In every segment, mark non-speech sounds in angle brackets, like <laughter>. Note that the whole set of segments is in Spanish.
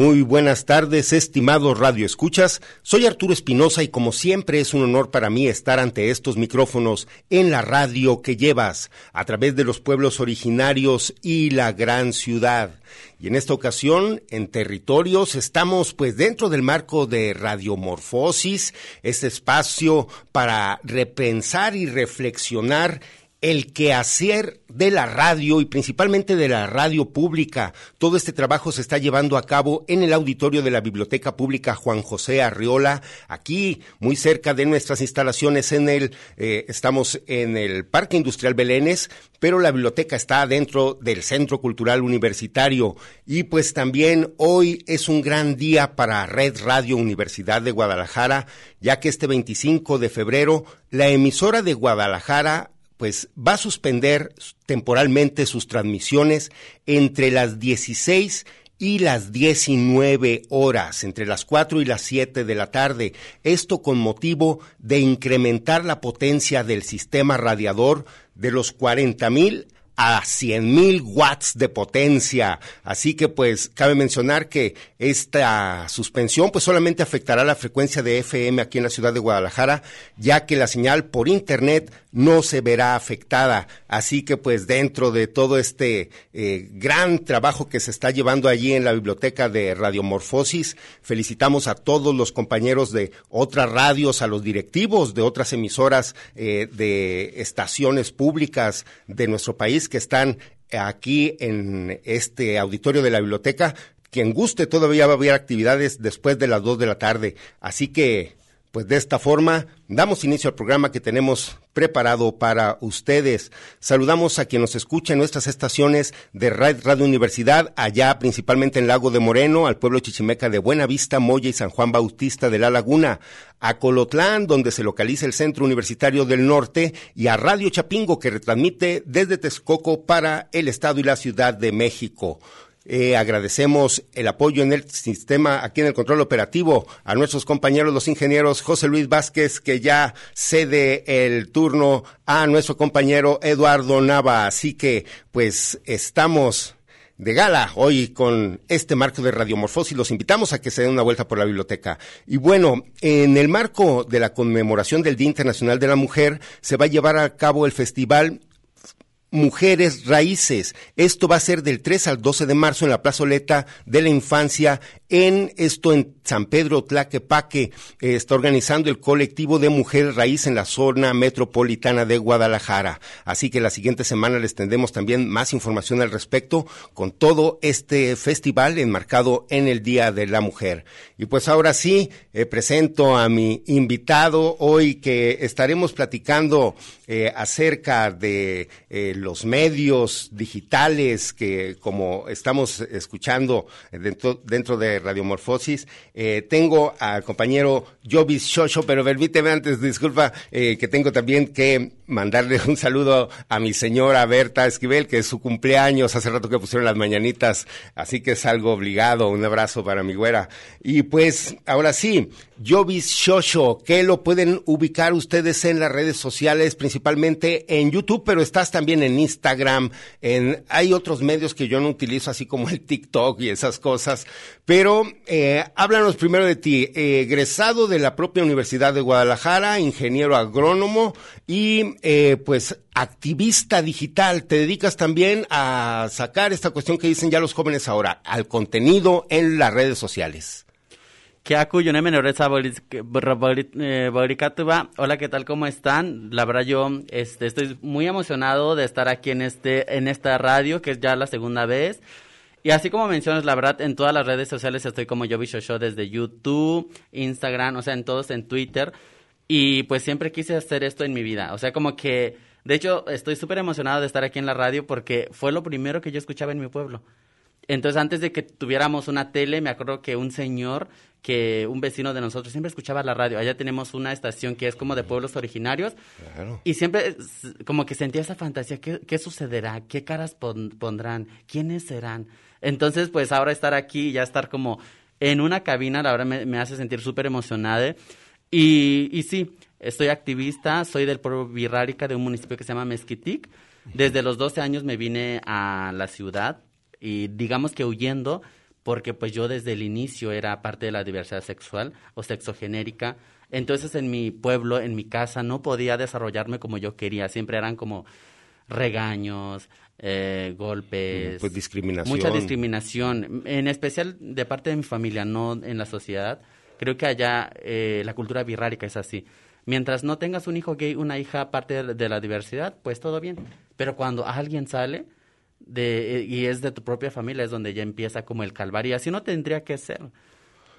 Muy buenas tardes, estimados Radio Escuchas. Soy Arturo Espinosa y como siempre es un honor para mí estar ante estos micrófonos en la radio que llevas a través de los pueblos originarios y la gran ciudad. Y en esta ocasión, en territorios, estamos pues dentro del marco de Radiomorfosis, este espacio para repensar y reflexionar el quehacer de la radio y principalmente de la radio pública. Todo este trabajo se está llevando a cabo en el auditorio de la Biblioteca Pública Juan José Arriola, aquí muy cerca de nuestras instalaciones en el, eh, estamos en el Parque Industrial Belénes, pero la biblioteca está dentro del Centro Cultural Universitario y pues también hoy es un gran día para Red Radio Universidad de Guadalajara, ya que este 25 de febrero la emisora de Guadalajara pues va a suspender temporalmente sus transmisiones entre las 16 y las 19 horas, entre las 4 y las 7 de la tarde. Esto con motivo de incrementar la potencia del sistema radiador de los 40 mil a 100 mil watts de potencia. Así que pues cabe mencionar que esta suspensión pues solamente afectará la frecuencia de FM aquí en la ciudad de Guadalajara, ya que la señal por internet no se verá afectada. Así que pues dentro de todo este eh, gran trabajo que se está llevando allí en la biblioteca de Radiomorfosis, felicitamos a todos los compañeros de otras radios, a los directivos de otras emisoras eh, de estaciones públicas de nuestro país que están aquí en este auditorio de la biblioteca. Quien guste, todavía va a haber actividades después de las dos de la tarde. Así que, pues de esta forma, damos inicio al programa que tenemos preparado para ustedes. Saludamos a quien nos escucha en nuestras estaciones de Radio Universidad, allá principalmente en Lago de Moreno, al pueblo chichimeca de Buenavista, Moya y San Juan Bautista de la Laguna, a Colotlán, donde se localiza el Centro Universitario del Norte, y a Radio Chapingo, que retransmite desde Texcoco para el Estado y la Ciudad de México. Eh, agradecemos el apoyo en el sistema, aquí en el control operativo, a nuestros compañeros, los ingenieros José Luis Vázquez, que ya cede el turno a nuestro compañero Eduardo Nava. Así que, pues, estamos de gala hoy con este marco de Radiomorfosis. Los invitamos a que se den una vuelta por la biblioteca. Y bueno, en el marco de la conmemoración del Día Internacional de la Mujer, se va a llevar a cabo el festival Mujeres Raíces. Esto va a ser del 3 al 12 de marzo en la plazoleta de la infancia en esto en San Pedro Tlaquepaque. Eh, está organizando el colectivo de Mujeres Raíz en la zona metropolitana de Guadalajara. Así que la siguiente semana les tendremos también más información al respecto con todo este festival enmarcado en el Día de la Mujer. Y pues ahora sí, eh, presento a mi invitado hoy que estaremos platicando eh, acerca de los medios digitales que como estamos escuchando dentro, dentro de Radiomorfosis, eh, tengo al compañero Jovis Shosho, pero permíteme antes, disculpa, eh, que tengo también que mandarle un saludo a mi señora Berta Esquivel, que es su cumpleaños, hace rato que pusieron las mañanitas, así que es algo obligado, un abrazo para mi güera. Y pues, ahora sí, Jovis Shosho, que lo pueden ubicar ustedes en las redes sociales, principalmente en YouTube, pero estás también en en Instagram, en hay otros medios que yo no utilizo, así como el TikTok y esas cosas. Pero eh, háblanos primero de ti, eh, egresado de la propia Universidad de Guadalajara, ingeniero agrónomo y eh, pues activista digital. Te dedicas también a sacar esta cuestión que dicen ya los jóvenes ahora, al contenido en las redes sociales. Yo Hola, ¿qué tal? ¿Cómo están? La verdad yo este, estoy muy emocionado de estar aquí en este en esta radio, que es ya la segunda vez. Y así como mencionas, la verdad, en todas las redes sociales estoy como Yobi Show desde YouTube, Instagram, o sea, en todos, en Twitter. Y pues siempre quise hacer esto en mi vida. O sea, como que, de hecho, estoy súper emocionado de estar aquí en la radio porque fue lo primero que yo escuchaba en mi pueblo. Entonces, antes de que tuviéramos una tele, me acuerdo que un señor, que un vecino de nosotros, siempre escuchaba la radio. Allá tenemos una estación que es como de pueblos originarios. Y siempre como que sentía esa fantasía, ¿qué, sucederá? ¿Qué caras pondrán? ¿Quiénes serán? Entonces, pues ahora estar aquí y ya estar como en una cabina, la verdad me, hace sentir súper emocionada. Y, y sí, estoy activista, soy del pueblo Virrárica, de un municipio que se llama Mezquitic. Desde los 12 años me vine a la ciudad y digamos que huyendo porque pues yo desde el inicio era parte de la diversidad sexual o sexogenérica. Entonces en mi pueblo, en mi casa, no podía desarrollarme como yo quería. Siempre eran como regaños, eh, golpes. Pues discriminación. Mucha discriminación, en especial de parte de mi familia, no en la sociedad. Creo que allá eh, la cultura birrárica es así. Mientras no tengas un hijo gay, una hija parte de la diversidad, pues todo bien. Pero cuando alguien sale, de, y es de tu propia familia, es donde ya empieza como el calvario. Así no tendría que ser.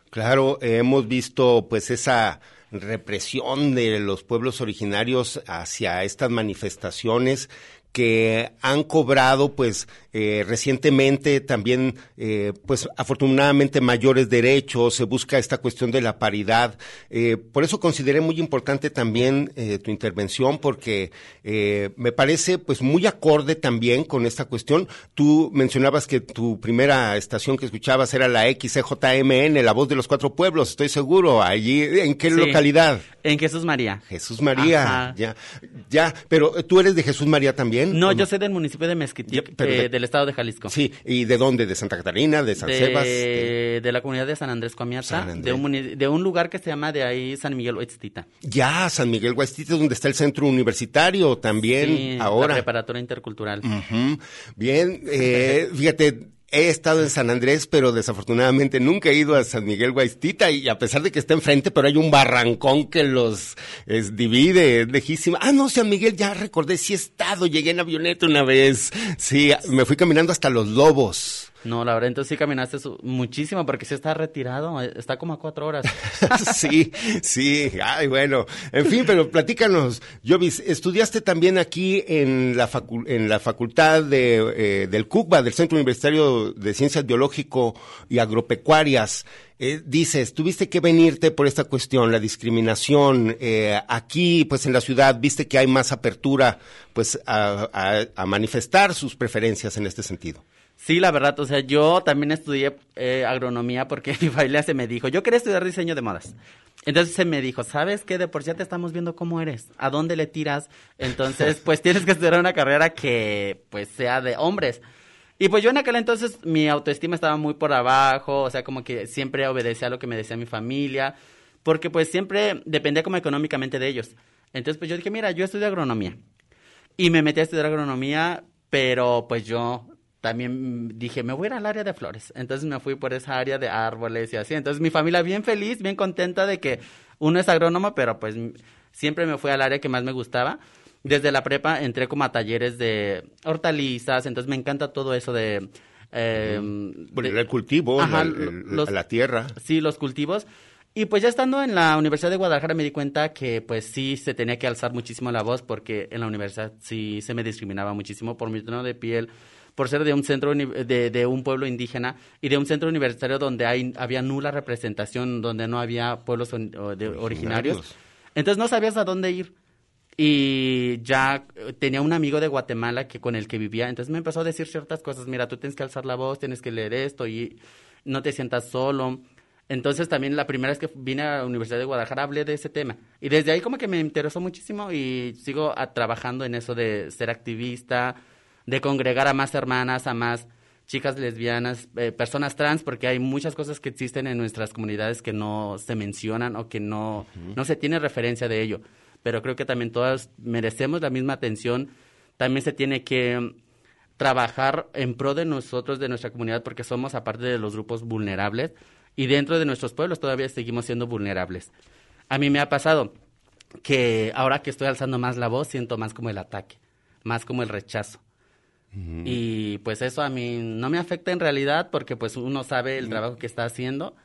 Claro, hemos visto pues esa represión de los pueblos originarios hacia estas manifestaciones que han cobrado pues eh, recientemente también eh, pues afortunadamente mayores derechos se busca esta cuestión de la paridad. Eh, por eso consideré muy importante también tu intervención porque me parece pues muy acorde también con esta cuestión. Tú mencionabas que tu primera estación que escuchabas era la XCJMN la voz de los cuatro pueblos estoy seguro. Allí en qué localidad en Jesús María. Jesús María ya ya pero tú eres de Jesús María también no, yo soy del municipio de Mezquitic, eh, del estado de Jalisco. Sí, ¿y de dónde? ¿De Santa Catarina? ¿De San Sebas? De... la comunidad de San Andrés Comiata, de un, de un lugar que se llama de ahí San Miguel Huestica. Ya, San Miguel Huestica, donde está el centro universitario también sí, ahora. La preparatoria intercultural. Bien, eh, fíjate He estado en San Andrés, pero desafortunadamente nunca he ido a San Miguel Guaistita y a pesar de que está enfrente, pero hay un barrancón que los divide, es lejísima. Ah, no, San Miguel, ya recordé, sí he estado, llegué en avioneta una vez. Sí, me fui caminando hasta Los Lobos. No, la verdad, entonces sí caminaste muchísimo porque sí está retirado, eh, está como a cuatro horas. <laughs> sí, sí, ay, bueno. En fin, pero platícanos, Jovis, estudiaste también aquí en la, en la facultad de, eh, del CUCBA, del Centro Universitario de Ciencias Biológico y Agropecuarias. Eh, dices, tuviste que venirte por esta cuestión, la discriminación. Eh, aquí, pues en la ciudad, viste que hay más apertura, pues, a manifestar sus preferencias en este sentido. Sí, la verdad, o sea, yo también estudié eh, agronomía porque <laughs> mi familia se me dijo, yo quería estudiar diseño de modas. Entonces se me dijo, ¿sabes qué? De por sí te estamos viendo cómo eres, a dónde le tiras. Entonces, <laughs> pues tienes que estudiar una carrera que, pues, sea de hombres. Y pues yo en aquel entonces mi autoestima estaba muy por abajo, o sea, como que siempre obedecía a lo que me decía mi familia, porque pues siempre dependía como económicamente de ellos. Entonces, pues yo dije, mira, yo estudio agronomía. Y me metí a estudiar agronomía, pero pues yo también dije, me voy a ir al área de flores. Entonces me fui por esa área de árboles y así. Entonces mi familia bien feliz, bien contenta de que uno es agrónomo, pero pues siempre me fui al área que más me gustaba. Desde la prepa entré como a talleres de hortalizas, entonces me encanta todo eso de... Eh, el cultivo, la, tierra. Sí, los cultivos. Y pues ya estando en la Universidad de Guadalajara me di cuenta que pues sí se tenía que alzar muchísimo la voz porque en la universidad sí se me discriminaba muchísimo por mi tono de piel, por ser de un centro de, de, un pueblo indígena y de un centro universitario donde hay, había nula representación, donde no había pueblos originarios. Entonces no sabías a dónde ir. Y ya tenía un amigo de Guatemala que con el que vivía, entonces me empezó a decir ciertas cosas, mira, tú tienes que alzar la voz, tienes que leer esto y no te sientas solo. Entonces también la primera vez que vine a la Universidad de Guadalajara hablé de ese tema. Y desde ahí como que me interesó muchísimo y sigo trabajando en eso de ser activista, de congregar a más hermanas, a más chicas lesbianas, eh, personas trans, porque hay muchas cosas que existen en nuestras comunidades que no se mencionan o que no, no se tiene referencia de ello. Pero creo que también todas merecemos la misma atención. También se tiene que trabajar en pro de nosotros, de nuestra comunidad, porque somos aparte de los grupos vulnerables y dentro de nuestros pueblos todavía seguimos siendo vulnerables. A mí me ha pasado que ahora que estoy alzando más la voz, siento más como el ataque, más como el rechazo. Y pues eso a mí no me afecta en realidad porque pues uno sabe el trabajo que está haciendo.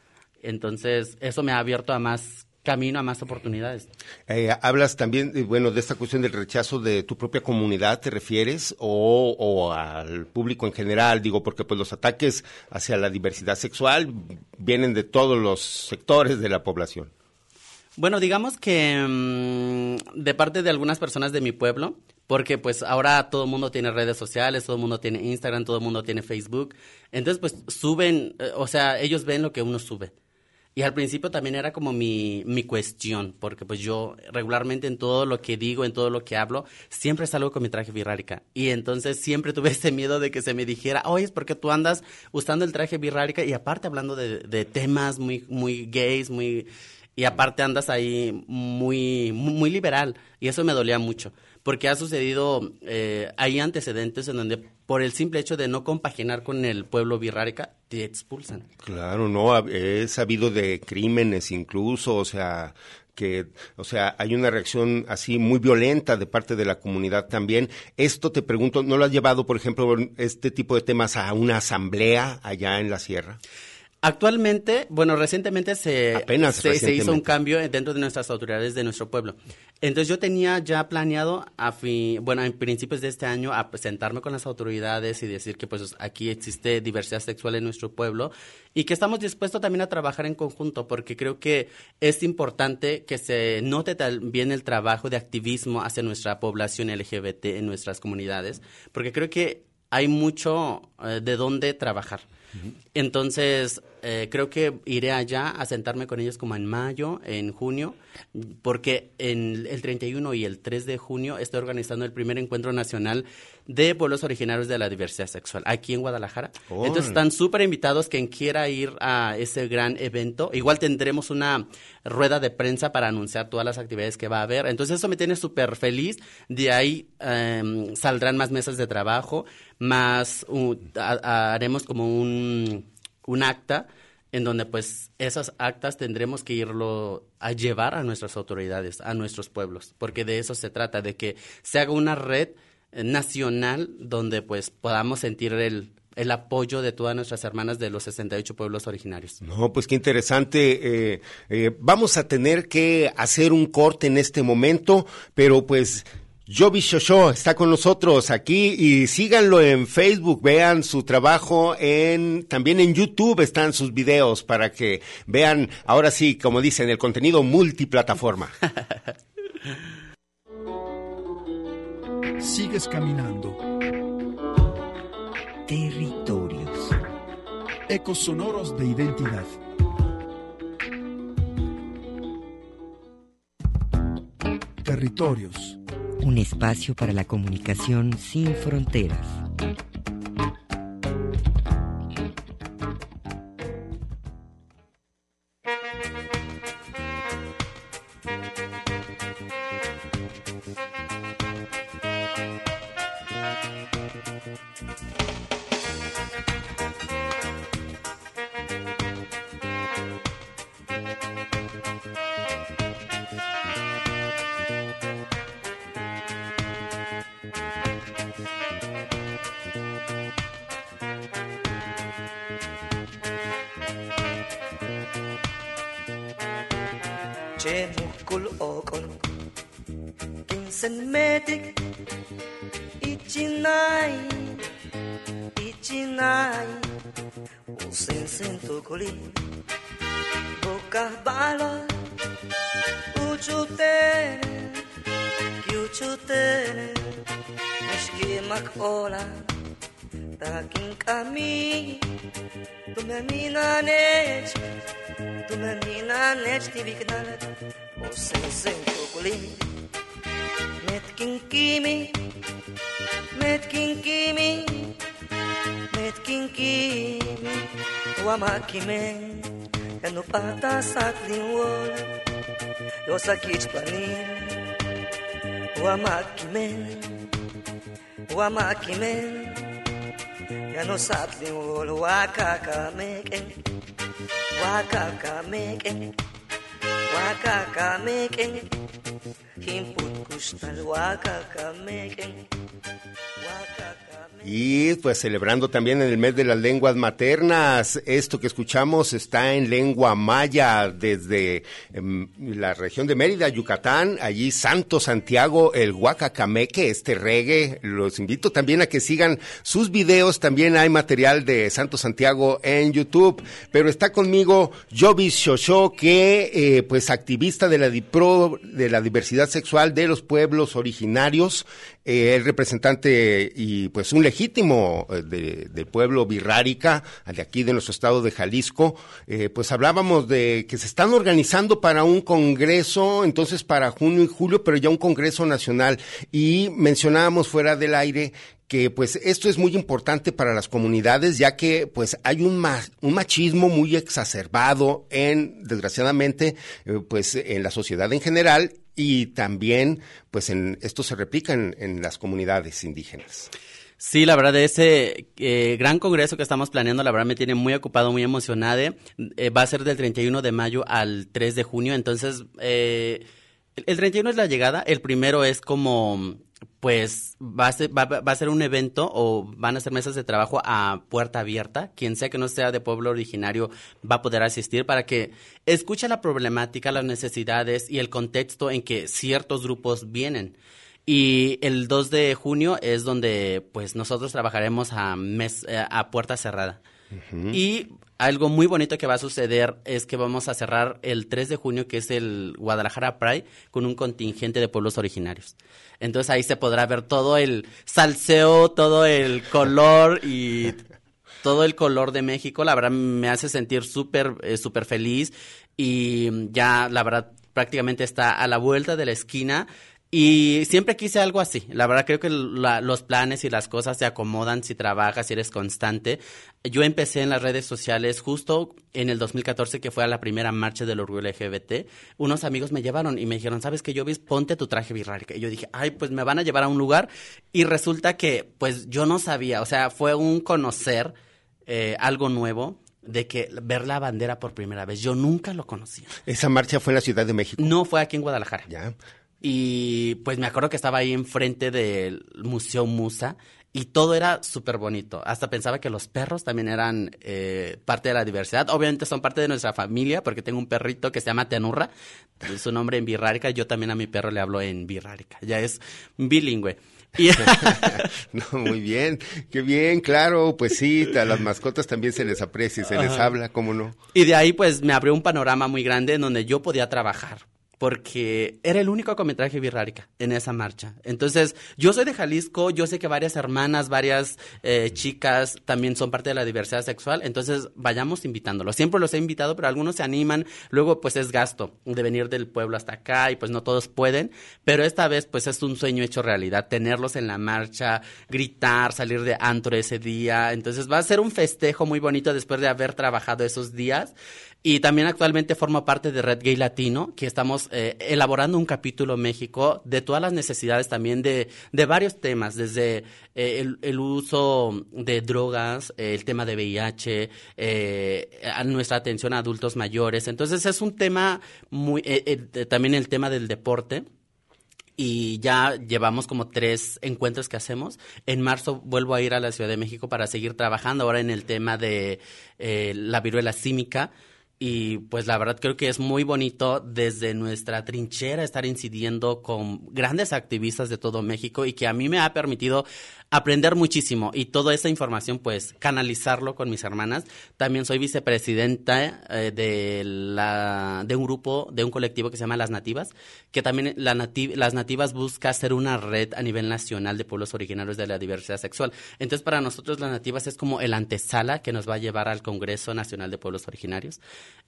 Entonces eso me ha abierto a más camino, a más oportunidades. Eh, hablas también, eh, bueno, de esta cuestión del rechazo de tu propia comunidad, ¿te refieres? O, o, al público en general, digo, porque pues los ataques hacia la diversidad sexual vienen de todos los sectores de la población. Bueno, digamos que mm, de parte de algunas personas de mi pueblo, porque pues ahora todo el mundo tiene redes sociales, todo el mundo tiene Instagram, todo el mundo tiene Facebook. Entonces pues suben, eh, o sea, ellos ven lo que uno sube. Y al principio también era como mi, mi cuestión, porque pues yo regularmente en todo lo que digo, en todo lo que hablo, siempre salgo con mi traje birrárica. Y entonces siempre tuve ese miedo de que se me dijera, oye, es porque tú andas usando el traje birrárica y aparte hablando de, de temas muy, muy gays, muy... Y aparte andas ahí muy, muy liberal. Y eso me dolía mucho porque ha sucedido, eh, hay antecedentes en donde por el simple hecho de no compaginar con el pueblo birrárica, te expulsan. Claro, no, he sabido de crímenes incluso, o sea, que, o sea, hay una reacción así muy violenta de parte de la comunidad también. Esto te pregunto, ¿no lo has llevado, por ejemplo, este tipo de temas a una asamblea allá en la sierra? Actualmente, bueno, recientemente se, se, hizo un cambio dentro de nuestras autoridades de nuestro pueblo. Entonces yo tenía ya planeado, a fin, bueno, en principios de este año, a presentarme con las autoridades y decir que pues aquí existe diversidad sexual en nuestro pueblo y que estamos dispuestos también a trabajar en conjunto porque creo que es importante que se note también el trabajo de activismo hacia nuestra población LGBT en nuestras comunidades, porque creo que hay mucho eh, de dónde trabajar. Entonces, eh, creo que iré allá a sentarme con ellos como en mayo, en junio, porque en el 31 y el 3 de junio estoy organizando el primer encuentro nacional de pueblos originarios de la diversidad sexual aquí en Guadalajara. Entonces están súper invitados quien quiera ir a ese gran evento. Igual tendremos una rueda de prensa para anunciar todas las actividades que va a haber. Entonces eso me tiene súper feliz. De ahí em, saldrán más mesas de trabajo, más haremos como un, un acta en donde pues esas actas tendremos que irlo a llevar a nuestras autoridades, a nuestros pueblos, porque de eso se trata, de que se haga una red eh, nacional donde pues podamos sentir el, el apoyo de todas nuestras hermanas de los 68 pueblos originarios. No, pues qué interesante. Eh, eh, vamos a tener que hacer un corte en este momento, pero pues Jovi Shosho está con nosotros aquí y síganlo en Facebook, vean su trabajo en también en YouTube están sus videos para que vean ahora sí, como dicen, el contenido multiplataforma. Sigues caminando. Territorios. Ecos sonoros de identidad. Territorios un espacio para la comunicación sin fronteras. Juli Bocas balas Uçutene Uçutene Meşkimak olan Takin kami Tu me mina neć Tu me mina neć Ti vik dalet Osim sen kukulim Metkin kimi Metkin kimi Metkin kimi at kinkibi Wa makime E no pata sa tliwol Yo sa kichpani Wa makime Wa makime Ya no sa Wa kakameke Wa Wa kakameke Himput kustal Wa kakameke Wa Y pues celebrando también en el mes de las lenguas maternas, esto que escuchamos está en lengua maya desde em, la región de Mérida, Yucatán, allí Santo Santiago, el Huacacameque, este reggae. Los invito también a que sigan sus videos, también hay material de Santo Santiago en YouTube, pero está conmigo Jovis Shosho, que eh, pues activista de la, dipro, de la diversidad sexual de los pueblos originarios, eh, el representante y pues un legítimo eh, de- del pueblo birrárica, de aquí de nuestro estado de Jalisco, eh, pues hablábamos de que se están organizando para un congreso, entonces para junio y julio, pero ya un congreso nacional. Y mencionábamos fuera del aire que pues esto es muy importante para las comunidades ya que pues hay un, ma- un machismo muy exacerbado en desgraciadamente eh, pues en la sociedad en general y también pues en esto se replica en, en las comunidades indígenas. Sí, la verdad, ese eh, gran congreso que estamos planeando, la verdad me tiene muy ocupado, muy emocionada. Eh, va a ser del 31 de mayo al 3 de junio, entonces eh, el- el 31 es la llegada, el primero es como, pues, va a, ser, va, va a ser un evento o van a ser mesas de trabajo a puerta abierta. Quien sea que no sea de pueblo originario va a poder asistir para que escuche la problemática, las necesidades y el contexto en que ciertos grupos vienen. Y el 2 de junio es donde pues nosotros trabajaremos a, mes, eh, a puerta cerrada. Y algo muy bonito que va a suceder es que vamos a cerrar el 3 de junio, que es el Guadalajara Pride, con un contingente de pueblos originarios. Entonces ahí se podrá ver todo el salseo, todo el color y todo el color de México. La verdad me hace sentir súper, eh, súper feliz y ya, la verdad, prácticamente está a la vuelta de la esquina. Y siempre quise algo así. La verdad creo que la- los planes y las cosas se acomodan si trabajas, si eres constante. Yo empecé en las redes sociales justo en el 2014 que fue a la primera marcha del orgullo LGBT. Unos amigos me llevaron y me dijeron, ¿sabes qué, Jovis? Ponte tu traje birrárica. Y yo dije, ay, pues me van a llevar a un lugar. Y resulta que, pues yo no sabía. O sea, fue un conocer eh, algo nuevo de que ver la bandera por primera vez. Yo nunca lo conocía. Esa marcha fue en la Ciudad de México. No fue aquí en Guadalajara. Ya. Y pues me acuerdo que estaba ahí enfrente del Museo Musa y todo era súper bonito. Hasta pensaba que los perros también eran eh, parte de la diversidad. Obviamente son parte de nuestra familia porque tengo un perrito que se llama Tenurra. Su nombre en birrárica. Yo también a mi perro le hablo en birrárica. Ya es bilingüe. <laughs> No, muy bien, qué bien, claro, pues sí, a las mascotas también se les aprecia y se les Ajá. habla, ¿cómo no? Y de ahí pues me abrió un panorama muy grande en donde yo podía trabajar. Porque era el único con mi traje birrárica en esa marcha. Entonces, yo soy de Jalisco, yo sé que varias hermanas, varias eh, chicas también son parte de la diversidad sexual. Entonces, vayamos invitándolos. Siempre los he invitado, pero algunos se animan. Luego, pues es gasto de venir del pueblo hasta acá y pues no todos pueden. Pero esta vez, pues es un sueño hecho realidad. Tenerlos en la marcha, gritar, salir de antro ese día. Entonces, va a ser un festejo muy bonito después de haber trabajado esos días. Y también actualmente formo parte de Red Gay Latino, que estamos eh, elaborando un capítulo México de todas las necesidades también de, de varios temas, desde eh, el, uso de drogas, eh, el tema de VIH, eh, a nuestra atención a adultos mayores. Entonces es un tema muy, eh, también el tema del deporte y ya llevamos como tres encuentros que hacemos. En marzo vuelvo a ir a la Ciudad de México para seguir trabajando ahora en el tema de eh, la viruela símica. Y pues la verdad creo que es muy bonito desde nuestra trinchera estar incidiendo con grandes activistas de todo México y que a mí me ha permitido aprender muchísimo y toda esa información pues canalizarlo con mis hermanas. También soy vicepresidenta eh, de, la, de un grupo, de un colectivo que se llama Las Nativas, que también la nati Las Nativas busca hacer una red a nivel nacional de pueblos originarios de la diversidad sexual. Entonces para nosotros Las Nativas es como el antesala que nos va a llevar al Congreso Nacional de Pueblos Originarios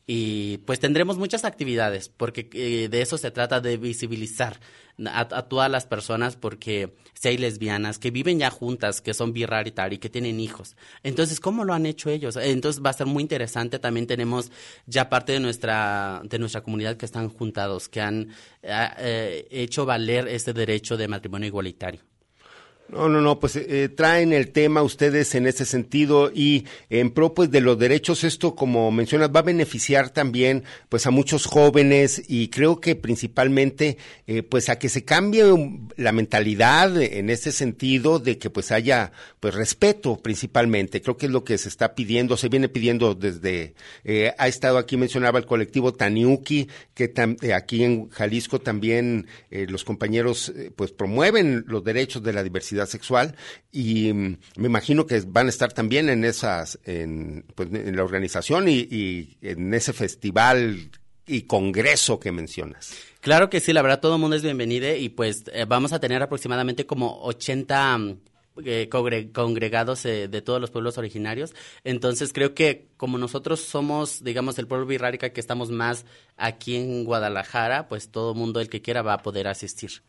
y pues tendremos muchas actividades porque eh, de eso se trata de visibilizar a, todas las personas porque si hay lesbianas que viven ya juntas, que son birraritar y que tienen hijos. Entonces, ¿cómo lo han hecho ellos? Entonces va a ser muy interesante. También tenemos ya parte de nuestra, de nuestra comunidad que están juntados, que han eh, hecho valer este derecho de matrimonio igualitario. No, no, no, pues eh, traen el tema ustedes en ese sentido y en pro pues de los derechos esto como mencionas va a beneficiar también pues a muchos jóvenes y creo que principalmente eh, pues a que se cambie la mentalidad en ese sentido de que pues haya pues respeto principalmente. Creo que es lo que se está pidiendo se viene pidiendo desde eh, ha estado aquí mencionaba el colectivo Taniuki que aquí en Jalisco también los compañeros pues promueven los derechos de la diversidad sexual y mm, me imagino que van a estar también en esas, en, pues, en la organización y, en ese festival y congreso que mencionas. Claro que sí, la verdad todo el mundo es bienvenido y pues eh, vamos a tener aproximadamente como 80 mm, eh, congregados eh, de todos los pueblos originarios. Entonces creo que como nosotros somos, digamos, el pueblo birrárica que estamos más aquí en Guadalajara, pues todo el mundo el que quiera va a poder asistir.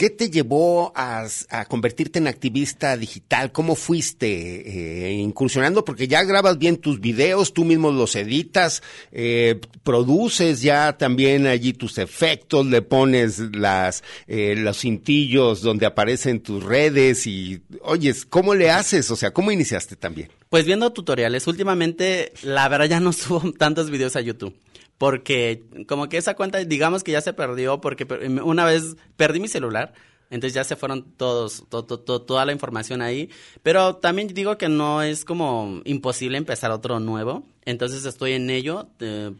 ¿Qué te llevó a, convertirte en activista digital? ¿Cómo fuiste eh, incursionando? Porque ya grabas bien tus videos, tú mismo los editas, eh, produces ya también allí tus efectos, le pones las eh, los cintillos donde aparecen tus redes y, oyes, ¿cómo le haces? O sea, ¿cómo iniciaste también? Pues viendo tutoriales. Últimamente, la verdad, ya no <laughs> subo tantos videos a YouTube porque como que esa cuenta, digamos que ya se perdió, porque una vez perdí mi celular, entonces ya se fueron todos, toda la información ahí. Pero también digo que no es como imposible empezar otro nuevo. Entonces estoy en ello,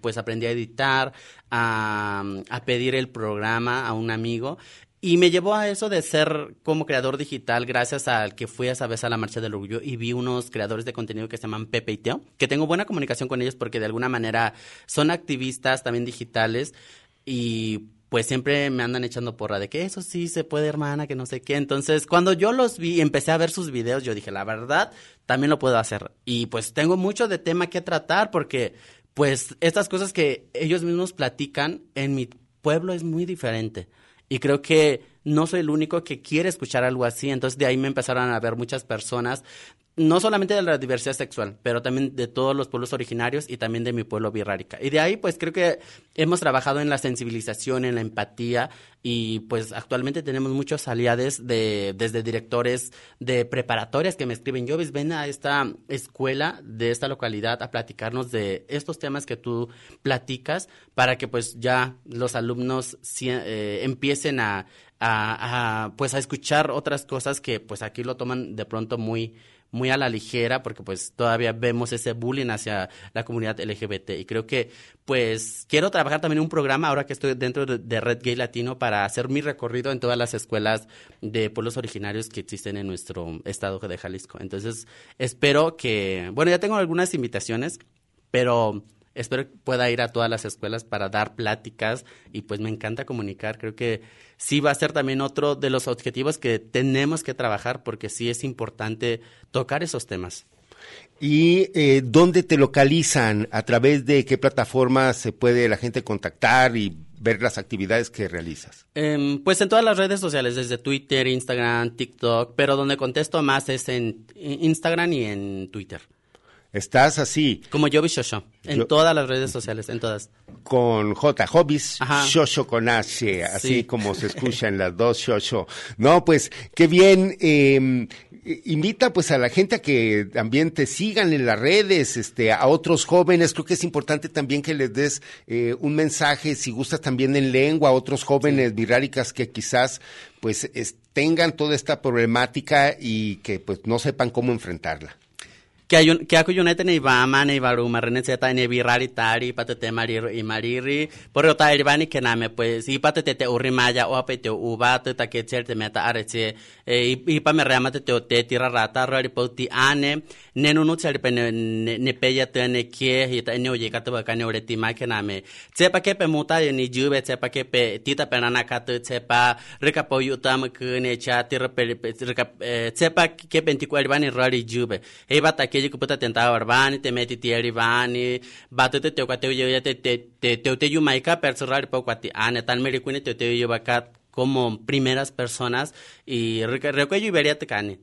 pues aprendí a editar, a, a pedir el programa a un amigo y me llevó a eso de ser como creador digital gracias al que fui esa vez a la Marcha del Orgullo y vi unos creadores de contenido que se llaman Pepe y Teo, que tengo buena comunicación con ellos porque de alguna manera son activistas también digitales y pues siempre me andan echando porra de que eso sí se puede, hermana, que no sé qué. Entonces, cuando yo los vi y empecé a ver sus videos, yo dije, la verdad, también lo puedo hacer. Y pues tengo mucho de tema que tratar porque pues estas cosas que ellos mismos platican en mi pueblo es muy diferente. Y creo que no soy el único que quiere escuchar algo así. Entonces de ahí me empezaron a ver muchas personas no solamente de la diversidad sexual, pero también de todos los pueblos originarios y también de mi pueblo birrárica. Y de ahí, pues creo que hemos trabajado en la sensibilización, en la empatía y pues actualmente tenemos muchos aliados de, desde directores de preparatorias que me escriben, yo ven a esta escuela de esta localidad a platicarnos de estos temas que tú platicas para que pues ya los alumnos eh, empiecen a, pues a escuchar otras cosas que pues aquí lo toman de pronto muy muy a la ligera porque pues todavía vemos ese bullying hacia la comunidad LGBT y creo que pues quiero trabajar también un programa ahora que estoy dentro de, Red Gay Latino para hacer mi recorrido en todas las escuelas de pueblos originarios que existen en nuestro estado de Jalisco. Entonces espero que, bueno, ya tengo algunas invitaciones, pero espero que pueda ir a todas las escuelas para dar pláticas y pues me encanta comunicar. Creo que sí va a ser también otro de los objetivos que tenemos que trabajar porque sí es importante tocar esos temas. ¿Y eh, dónde te localizan? ¿A través de qué plataformas se puede la gente contactar y ver las actividades que realizas? Em, pues en todas las redes sociales, desde Twitter, Instagram, TikTok, pero donde contesto más es en Instagram y en Twitter. Estás así. Como Joby Shosho, en todas las redes sociales, en todas. Con J, Hobbies, Shosho con H, así como se escuchan las dos Shosho. No, pues, qué bien. Eh, invita pues a la gente a que también te sigan en las redes, este, a otros jóvenes. Creo que es importante también que les des eh, un mensaje, si gustas también en lengua, a otros jóvenes viráricas que quizás pues tengan toda esta problemática y que pues no sepan cómo enfrentarla. kiakuyunetene ibama ibaluma rene tsetaene ebiralitari ipatete maliro imaliri porrio ta elibani kename pues ipatetete urimaya oapete ubato taketseelitemeta aretse ipamerreama e, tete oteti rarata roalipauti ane nenunutsealipe nepeyatene kie ita eneoyekatewaka neoletima kename tsepa kepe mutayeni yuve tsepa kepe titapenanakatü tsepa rikapoyutamikü necha tirepelipe eh, tsepa kepe ntikuelibani roali yuve eibatake e ke que puta tentava arbani te meti ti arivani bate te te kwate yo te te te te te yo maika per cerrar po kwati ane tan meri kune te te yo bakat como primeras personas y recuerdo yo vería te cane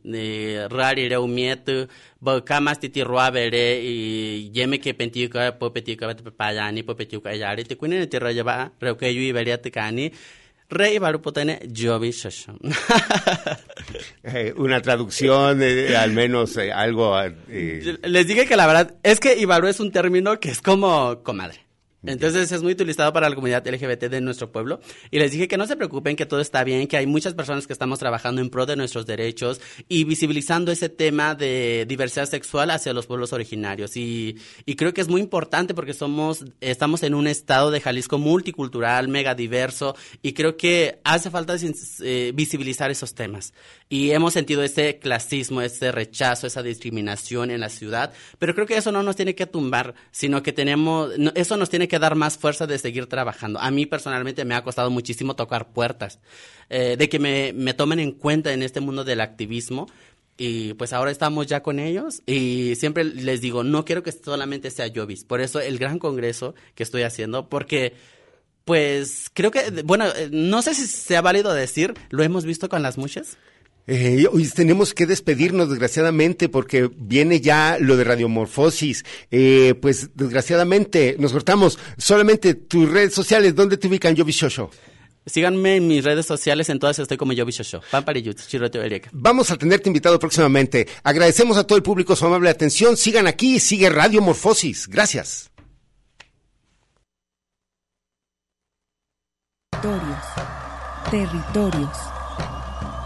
rari re umiet ba kamas ti roa bere y yeme que pentika po petika te payani po petika yari te kune te raya ba recuerdo yo vería te cane Rey Barupotene Jovi Shosho. <laughs> eh, una traducción, eh, al menos eh, algo. Eh. Les dije que la verdad es que Ibaru es un término que es como comadre. Entonces es muy utilizado para la comunidad LGBT de nuestro pueblo. Y les dije que no se preocupen, que todo está bien, que hay muchas personas que estamos trabajando en pro de nuestros derechos y visibilizando ese tema de diversidad sexual hacia los pueblos originarios. Y, y creo que es muy importante porque somos, estamos en un estado de Jalisco multicultural, mega diverso, y creo que hace falta eh, visibilizar esos temas. Y hemos sentido ese clasismo, ese rechazo, esa discriminación en la ciudad, pero creo que eso no nos tiene que tumbar, sino que tenemos, no, eso nos tiene que dar más fuerza de seguir trabajando. A mí personalmente me ha costado muchísimo tocar puertas, eh, de que me, me tomen en cuenta en este mundo del activismo. Y pues ahora estamos ya con ellos y siempre les digo, no quiero que solamente sea Jovis. Por eso el gran congreso que estoy haciendo, porque pues creo que, bueno, eh, no sé si sea válido decir, lo hemos visto con las muchas. Eh, hoy tenemos que despedirnos, desgraciadamente, porque viene ya lo de radiomorfosis. Eh, pues, desgraciadamente, nos cortamos. Solamente tus redes sociales, ¿dónde te ubican, Yobi Shosho? Síganme en mis redes sociales, en todas estoy como Yobi Shosho. Vamos a tenerte invitado próximamente. Agradecemos a todo el público su amable atención. Sigan aquí, sigue Radiomorfosis. Gracias. Territorios. Territorios.